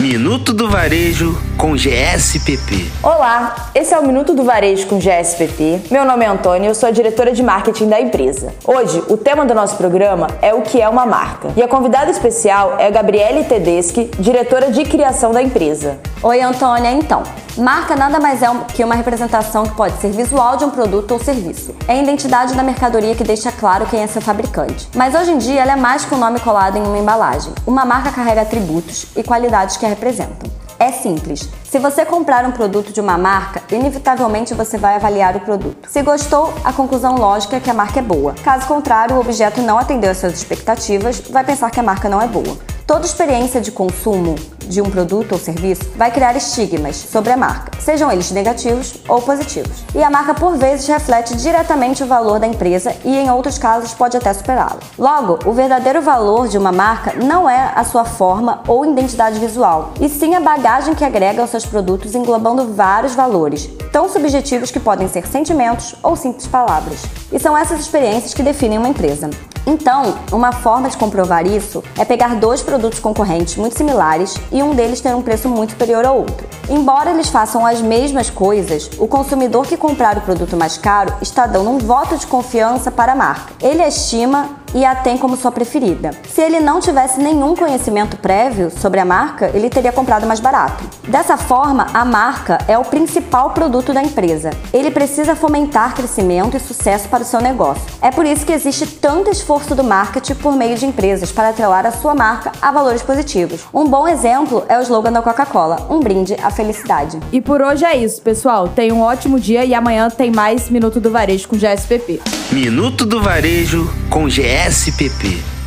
Minuto do Varejo com GSPP. Olá, esse é o Minuto do Varejo com GSPP. Meu nome é Antônia e eu sou a diretora de marketing da empresa. Hoje, o tema do nosso programa é o que é uma marca. E a convidada especial é a Gabriele Tedeschi, diretora de criação da empresa. Oi, Antônia. Então, marca nada mais é que uma representação que pode ser visual de um produto ou serviço. É a identidade da mercadoria que deixa claro quem é seu fabricante. Mas hoje em dia ela é mais que um nome colado em uma embalagem. Uma marca carrega atributos e qualidades que a representam. É simples. Se você comprar um produto de uma marca, inevitavelmente você vai avaliar o produto. Se gostou, a conclusão lógica é que a marca é boa. Caso contrário, o objeto não atendeu às suas expectativas, vai pensar que a marca não é boa. Toda experiência de consumo de um produto ou serviço vai criar estigmas sobre a marca, sejam eles negativos ou positivos. E a marca, por vezes, reflete diretamente o valor da empresa e, em outros casos, pode até superá-lo. Logo, o verdadeiro valor de uma marca não é a sua forma ou identidade visual, e sim a bagagem que agrega aos seus produtos, englobando vários valores, tão subjetivos que podem ser sentimentos ou simples palavras. E são essas experiências que definem uma empresa. Então, uma forma de comprovar isso é pegar dois produtos concorrentes muito similares e um deles ter um preço muito superior ao outro. Embora eles façam as mesmas coisas, o consumidor que comprar o produto mais caro está dando um voto de confiança para a marca. Ele estima e a tem como sua preferida. Se ele não tivesse nenhum conhecimento prévio sobre a marca, ele teria comprado mais barato. Dessa forma, a marca é o principal produto da empresa. Ele precisa fomentar crescimento e sucesso para o seu negócio. É por isso que existe tanto esforço do marketing por meio de empresas para atrelar a sua marca a valores positivos. Um bom exemplo é o slogan da Coca-Cola: um brinde à felicidade. E por hoje é isso, pessoal. Tenha um ótimo dia e amanhã tem mais Minuto do Varejo com GSPP. Minuto do Varejo com GSPP. SPP.